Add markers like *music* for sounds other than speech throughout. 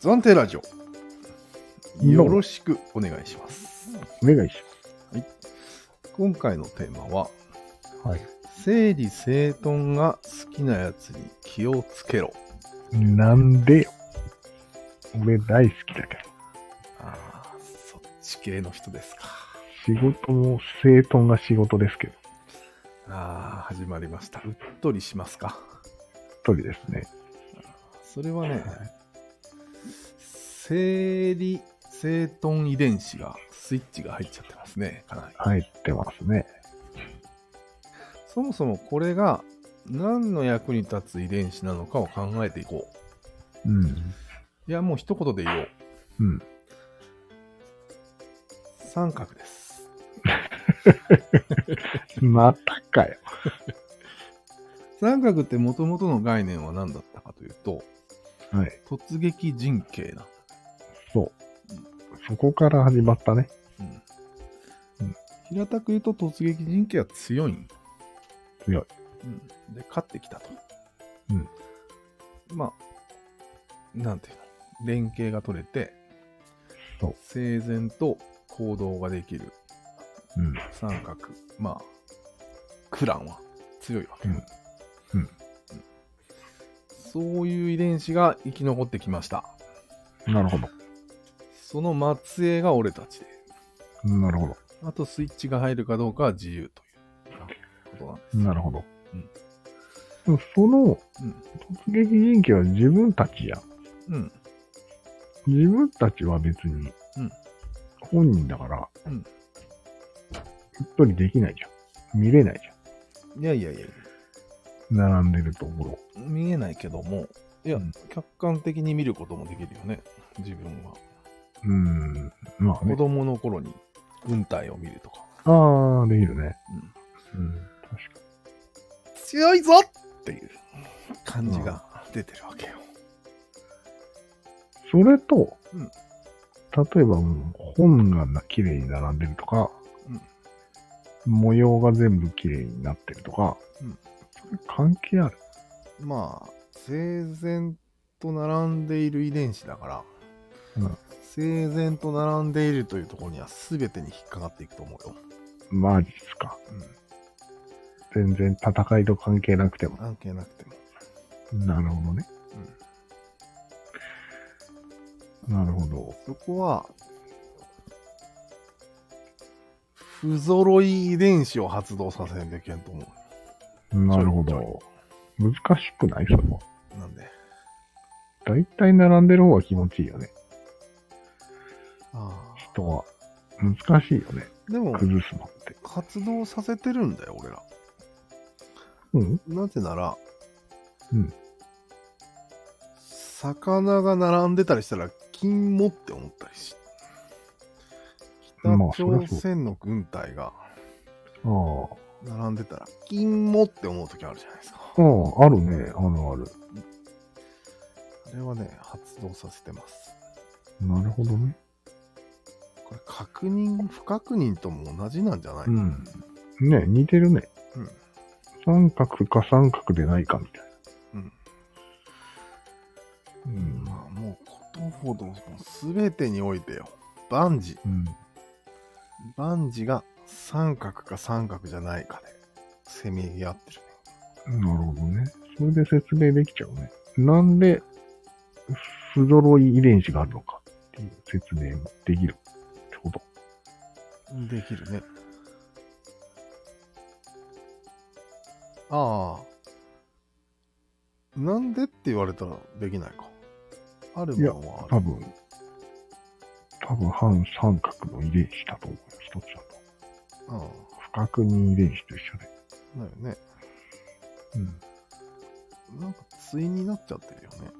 暫定ラジオ。よろしくお願いします。お願いし今回のテーマは、ます。はい。整理整頓が好きなやつに気をつけろ。なんでよ。俺大好きだけど。ああ、そっち系の人ですか。仕事も整頓が仕事ですけど。ああ、始まりました。うっとりしますか。一人ですね。それはね、整理整頓遺伝子が、スイッチが入っちゃってますね、かなり。入ってますね。そもそもこれが何の役に立つ遺伝子なのかを考えていこうん。う。いや、もう一言で言おう。うん。三角です。*laughs* またかよ。三角って元々の概念は何だったかというと、はい。突撃陣形な。そう。そこから始まったね。うん。うん平たく言うと突撃陣形は強いん。強い。うん。で、勝ってきたと。うん。まあ、なんていうの？連携が取れて、そう。整然と行動ができるうん。三角。まあ、クランは強いわけ。うんうんそういう遺伝子が生き残ってきました。なるほど。その末裔が俺たちで。なるほあとスイッチが入るかどうかは自由ということなんです。ど。なるほど。うんそのうん。突撃人気は自分たちや。うん。自分たちは別にうん、本人だから、うん一人できないじゃん。見れないじいやいやいやいや、ゃん。並んでるところ。見えないけども、いや、うん客観的に見ることもできるよね。自分は。うーん。まあね。子供の頃に軍隊を見るとか。ああ、できるね。うん。確か強いぞっていう感じが出てるわけよ。に。それと、うん例えば本がな綺麗に並んでるとか、模様が全部綺麗になってるとか、うん関係ある？まあ、整然と並んでいる遺伝子だから、うん整然と並んでいるというところには全てに引っかかっていくと思うよ。マジっすか。全然戦いと関係なくても。関係なくても。なるほどね。なるほど。そこは、不揃い遺伝子を発動させんといけんと思なるほど。難しくない？それは。う。なんで？だいたい並んでる方が気持ちいいよね。あ人は。難しいよね。あ。でも、崩すのって。活動させてるんだよ、俺ら。うんなぜなら、うん魚が並んでたりしたら、金もって思ったりし。北朝鮮の軍隊が。並んでたら、金もって思う時あるじゃないですか。ああ、あるね。あるある。あれはね、発動させてます。なるほどね。これ、確認、不確認とも同じなんじゃない、うん。ね似てるね。うん三角か三角でないかみたいうん。な。うん。まあ、もうことほど、すべてにおいてよ。万事。うん。万事が三角か三角じゃないかで、せめぎ合ってるね。なるほどね。それで説明できちゃうね。なんで、不揃い遺伝子があるのかっていう説明もできる。できるね。ああ。なんでって言われたらできないか。あるものはある。多分、多分反三角の遺伝子だと思うよ。一つだと。あ不確認遺伝子と一緒で。あ。だよね。うん。なんか対になっちゃってるよね。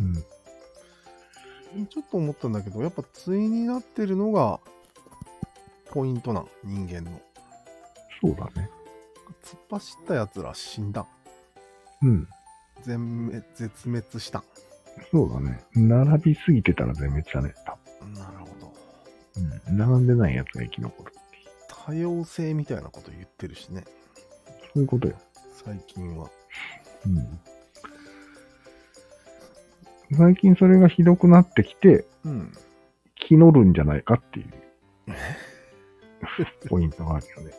うん。ちょっと思ったんだけど、やっぱ対になってるのがポイントなん、人間の。そうだね。突っ走った奴ら死んだ。うん。全滅、絶滅した。そうだね。並びすぎてたら全滅だね。多なるほど。分うん。並んでないやつが生き残るっていう。多様性みたいなこと言ってるしね。そういうことよ。最近は。うん。最近それがひどくなってきて、うん。気乗るんじゃないかっていう、*laughs* *laughs* ポイントがあるよね。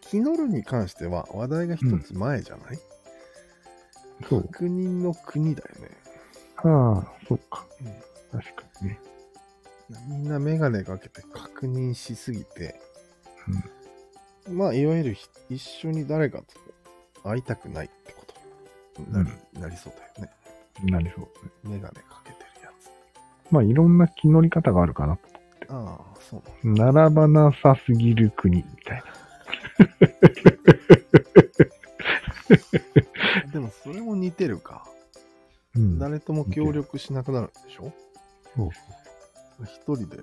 キノルに関しては話題が一つ前じゃない、そう。確認の国だよね。ああ、そうか。確かにね。みんなメガネかけて確認しすぎて、まあ、いわゆるひ一緒に誰かと会いたくないってことになり,、なりそうだよね。うん。なりそうね。メガネかけてるやつ。まあ、いろんな気乗り方があるかなと。ああ、そう。並ばなさすぎる国みたいな。*laughs* でもそれも似てるか。うん。誰とも協力しなくなるんでしょ？そう一人で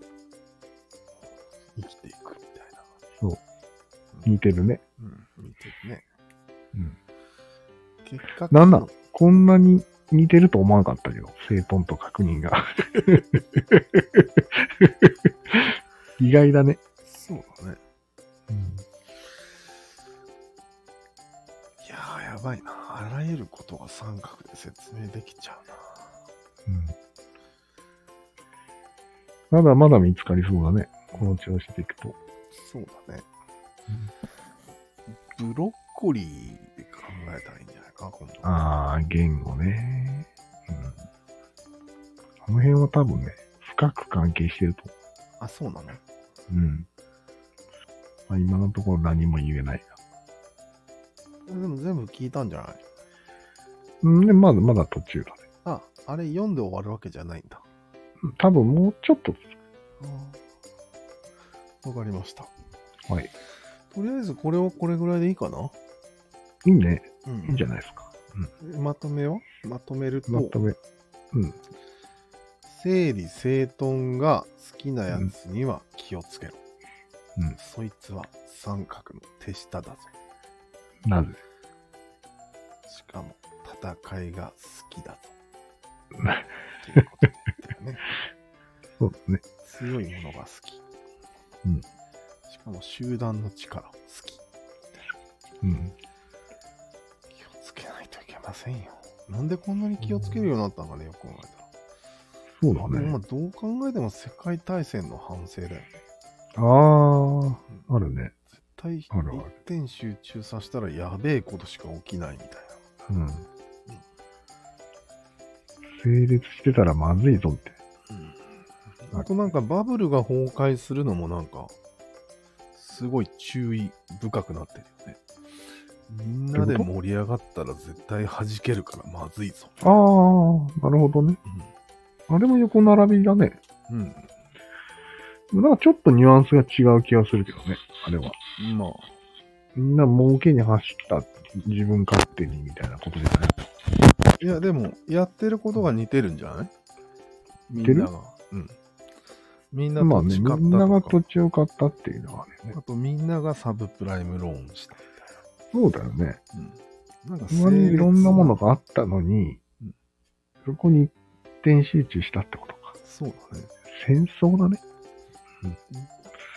生きていくみたいな。そう。似てるね。うん、似てるね。うん。結果、なんだ？こんなに似てると思わなかったけど、整頓と確認が。*laughs* 意外だね。そうだね。うん。いやー、やばいな。あらゆることが三角で説明できちゃうな。うん。まだまだ見つかりそうだね。この調子でいくと。そうだね。ブロッコリーで考えたらいいんじゃない？か、今度。ああ、言語ね。うん。この辺は多分ね、深く関係してるとあ、そうなの？思う。うん。まあ、今のところ何も言えないが。でも全部聞いたんじゃない？うん、で、まだまだ途中だね。あ、あれ読んで終わるわけじゃないんだ。うん多分もうちょっと、わかりました。はい。とりあえずこれはこれぐらいでいいかな？いいね。うんいいんじゃないですか。まとめはまとめると、まとめ。うん。整理整頓が好きなやつには気をつけろ。うん。そいつは三角の手下だぞ。なぜ？しかも戦いが好きだぞ。*laughs* ね。そうだね。強いものが好き。うんしかも集団の力好き。うん。気をつけないといけませんよ。なんでこんなに気をつけるようになったのかね、よく考えたら。そうだでもまねあ。どう考えても世界大戦の反省だよね。ああ、あるね。絶対一点集中させたらやべえことしか起きないみたいうん。成立してたらまずいぞって。な。あとなんかバブルが崩壊するのもなんか、すごい注意深くなってるよね。みんなで盛り上がったら絶対弾けるからまずいぞ。ああ、なるほどね。あれも横並びだね。うん。なんかちょっとニュアンスが違う気がするけどね。あれは。うん。まあ、みんな儲けに走った自分勝手にみたいなことじゃない？いやでも、やってることが似てるんじゃない？みてる？んなが。うん。みんなまあね、土地買っみんなが土地を買ったっていうのはね。あとみんながサブプライムローンしたそうだよね。うん。なんかそんなにいろんなものが。があったのにうん、そこに一点集中したってことか。そうだね。戦争だね。一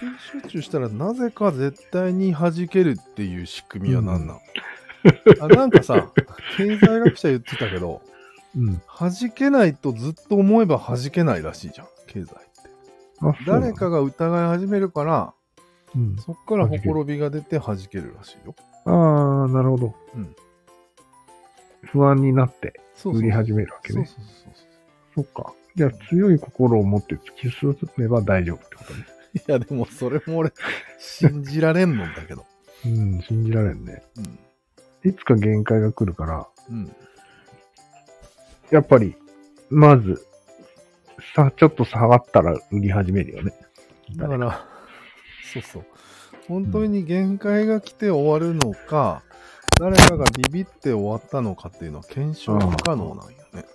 点集中したらなぜか絶対に弾けるっていう仕組みは何なの、あなんかさ、経済学者言ってたけど、うん。弾けないとずっと思えば弾けないらしいじゃん、経済って。あ、誰かが疑い始めるから、うん。そっからほころびが出て弾けるらしいよ。ああ、なるほど。うん不安になってそうそう売り始めるわけね。そうそうそうそう。そっか。じゃあ強い心を持って突き進めば大丈夫ってことね。*laughs* いや、でもそれも俺、信じられんのんだけど。うん、信じられんね。うん。いつか限界が来るから、うん。やっぱり、まず、さ、ちょっと下がったら売り始めるよね。だから、そうそう。本当に限界が来て終わるのか、誰かがビビって終わったのかっていうのは検証不可能なんよね。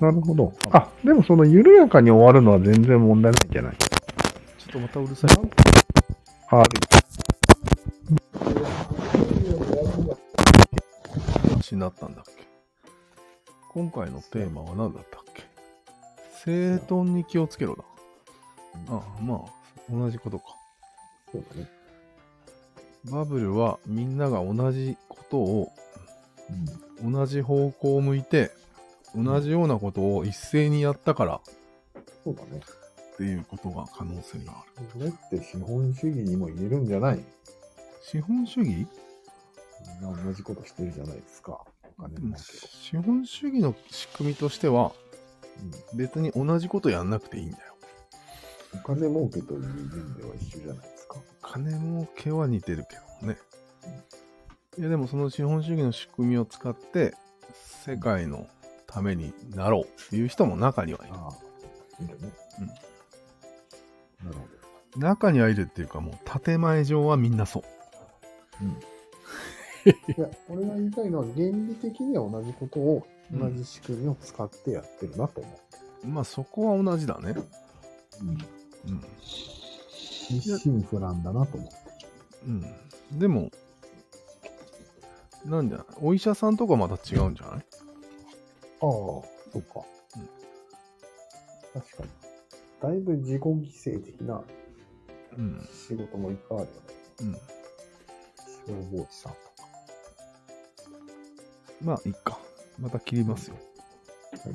なるほど。あ、でもその緩やかに終わるのは全然問題ないんじゃない？ちょっとまたうるさい。はい。話になったんだっけ？今回のテーマは何だったっけ？整頓に気をつけろだ。ああ、まあ、同じことか。そうだね。バブルはみんなが同じことを、同じ方向を向いて同じようなことを一斉にやったからそうだね。っていうことが可能性がある。それって資本主義にも言えるんじゃない？資本主義？みんな同じことしてるじゃないですか。お金儲けを。資本主義の仕組みとしては別に同じことやんなくていいんだよ。うん、お金儲けという意味では一緒じゃないですか。金儲けは似てるけどね。いやでもその資本主義の仕組みを使って世界のためになろうっていう人も中にはいる。ああ、いるね。なるほど。中にはいるっていうかもう建前上はみんなそう。うん。*laughs* いや、俺が言いたいのは、原理的には同じことを、同じ仕組みを使ってやってるなと思まあそこは同じだね。う。うん。うん。一心不乱だなと思って。うん。でも、なんじゃお医者さんとかまた違うんじゃない？ああ、そうか。確かに。だいぶ自己犠牲的なうん。仕事もいっぱいあるよね。うん。消防士さんとか。まあいいか。また切りますよ。はい